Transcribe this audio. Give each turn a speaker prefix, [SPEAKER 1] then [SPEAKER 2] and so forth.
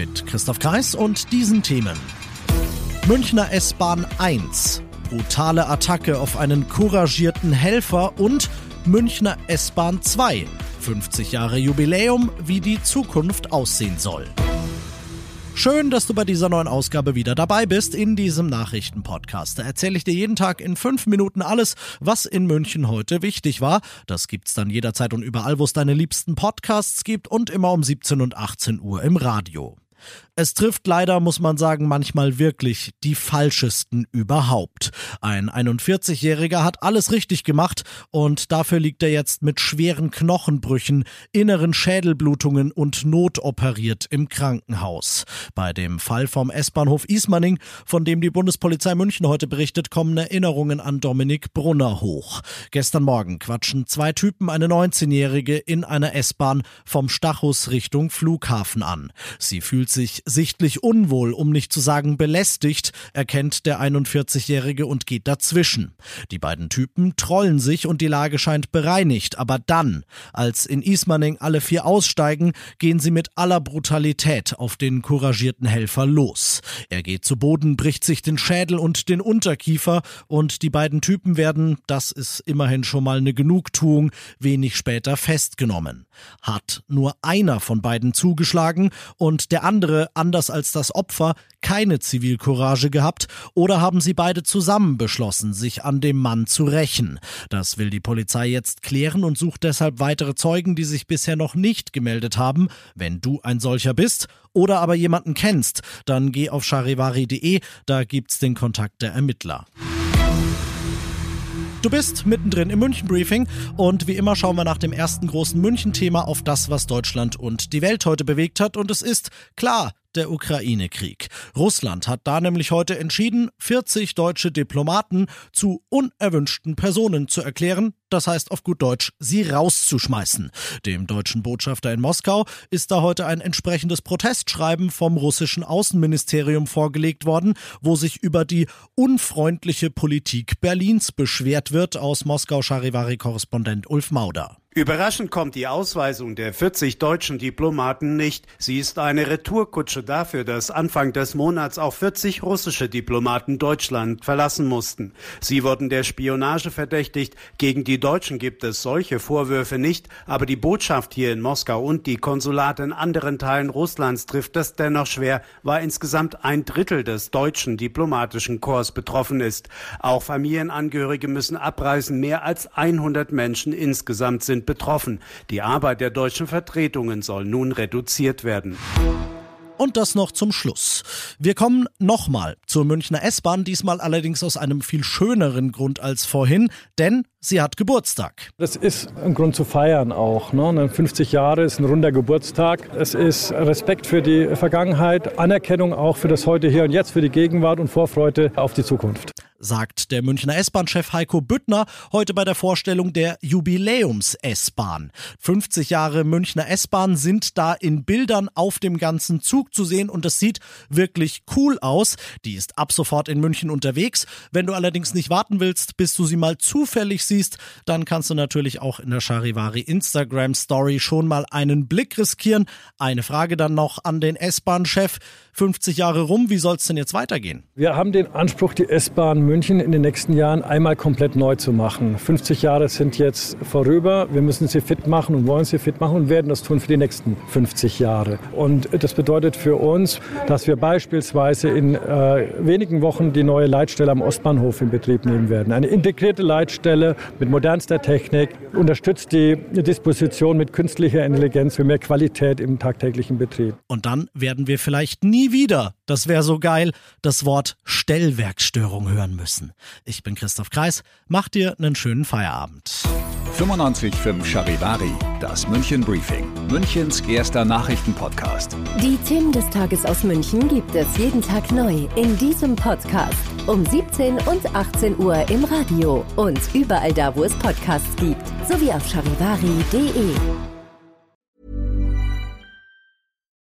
[SPEAKER 1] Mit Christoph Kreis und diesen Themen. Münchner S-Bahn 1, brutale Attacke auf einen couragierten Helfer und Münchner S-Bahn 2, 50 Jahre Jubiläum, wie die Zukunft aussehen soll. Schön, dass du bei dieser neuen Ausgabe wieder dabei bist in diesem Nachrichtenpodcast. Da erzähle ich dir jeden Tag in fünf Minuten alles, was in München heute wichtig war. Das gibt's dann jederzeit und überall, wo es deine liebsten Podcasts gibt und immer um 17 und 18 Uhr im Radio. Es trifft leider, muss man sagen, manchmal wirklich die falschesten überhaupt. Ein 41-Jähriger hat alles richtig gemacht und dafür liegt er jetzt mit schweren Knochenbrüchen, inneren Schädelblutungen und notoperiert im Krankenhaus. Bei dem Fall vom S-Bahnhof Ismaning, von dem die Bundespolizei München heute berichtet, kommen Erinnerungen an Dominik Brunner hoch. Gestern Morgen quatschen zwei Typen eine 19-Jährige in einer S-Bahn vom Stachus Richtung Flughafen an. Sie fühlt sich sichtlich unwohl, um nicht zu sagen belästigt, erkennt der 41-Jährige und geht dazwischen. Die beiden Typen trollen sich und die Lage scheint bereinigt, aber dann, als in Ismaning alle vier aussteigen, gehen sie mit aller Brutalität auf den couragierten Helfer los. Er geht zu Boden, bricht sich den Schädel und den Unterkiefer und die beiden Typen werden, das ist immerhin schon mal eine Genugtuung, wenig später festgenommen. Hat nur einer von beiden zugeschlagen und der andere, anders als das Opfer, keine Zivilcourage gehabt oder haben sie beide zusammen beschlossen, sich an dem Mann zu rächen? Das will die Polizei jetzt klären und sucht deshalb weitere Zeugen, die sich bisher noch nicht gemeldet haben. Wenn du ein solcher bist oder aber jemanden kennst, dann geh auf charivari.de, da gibt's den Kontakt der Ermittler. Du bist mittendrin im München Briefing und wie immer schauen wir nach dem ersten großen München-Thema auf das, was Deutschland und die Welt heute bewegt hat. Und es ist klar, der Ukraine-Krieg. Russland hat da nämlich heute entschieden, 40 deutsche Diplomaten zu unerwünschten Personen zu erklären, das heißt auf gut Deutsch, sie rauszuschmeißen. Dem deutschen Botschafter in Moskau ist da heute ein entsprechendes Protestschreiben vom russischen Außenministerium vorgelegt worden, wo sich über die unfreundliche Politik Berlins beschwert wird, aus Moskau Charivari-Korrespondent Ulf Mauder.
[SPEAKER 2] Überraschend kommt die Ausweisung der 40 deutschen Diplomaten nicht. Sie ist eine Retourkutsche dafür, dass Anfang des Monats auch 40 russische Diplomaten Deutschland verlassen mussten. Sie wurden der Spionage verdächtigt. Gegen die Deutschen gibt es solche Vorwürfe nicht, aber die Botschaft hier in Moskau und die Konsulate in anderen Teilen Russlands trifft es dennoch schwer, weil insgesamt ein Drittel des deutschen diplomatischen Korps betroffen ist. Auch Familienangehörige müssen abreisen. Mehr als 100 Menschen insgesamt sind sind betroffen. Die Arbeit der deutschen Vertretungen soll nun reduziert werden.
[SPEAKER 1] Und das noch zum Schluss. Wir kommen nochmal zur Münchner S-Bahn, diesmal allerdings aus einem viel schöneren Grund als vorhin, denn sie hat Geburtstag.
[SPEAKER 3] Das ist ein Grund zu feiern auch. Ne? 50 Jahre ist ein runder Geburtstag. Es ist Respekt für die Vergangenheit, Anerkennung auch für das Heute, Hier und Jetzt, für die Gegenwart und Vorfreude auf die Zukunft
[SPEAKER 1] sagt der Münchner S-Bahn-Chef Heiko Büttner heute bei der Vorstellung der Jubiläums-S-Bahn. 50 Jahre Münchner S-Bahn sind da in Bildern auf dem ganzen Zug zu sehen und es sieht wirklich cool aus. Die ist ab sofort in München unterwegs. Wenn du allerdings nicht warten willst, bis du sie mal zufällig siehst, dann kannst du natürlich auch in der Charivari Instagram Story schon mal einen Blick riskieren. Eine Frage dann noch an den S-Bahn-Chef. 50 Jahre rum, wie soll es denn jetzt weitergehen?
[SPEAKER 3] Wir haben den Anspruch, die S-Bahn München in den nächsten Jahren einmal komplett neu zu machen. 50 Jahre sind jetzt vorüber. Wir müssen sie fit machen und wollen sie fit machen und werden das tun für die nächsten 50 Jahre. Und das bedeutet für uns, dass wir beispielsweise in äh, wenigen Wochen die neue Leitstelle am Ostbahnhof in Betrieb nehmen werden. Eine integrierte Leitstelle mit modernster Technik, unterstützt die Disposition mit künstlicher Intelligenz für mehr Qualität im tagtäglichen Betrieb.
[SPEAKER 1] Und dann werden wir vielleicht nie nie wieder, das wäre so geil, das Wort Stellwerkstörung hören müssen. Ich bin Christoph Kreis, mach dir einen schönen Feierabend.
[SPEAKER 4] 95.5 Charivari, das München Briefing, Münchens erster Nachrichtenpodcast.
[SPEAKER 5] Die Themen des Tages aus München gibt es jeden Tag neu in diesem Podcast. Um 17 und 18 Uhr im Radio und überall da, wo es Podcasts gibt, sowie auf charivari.de.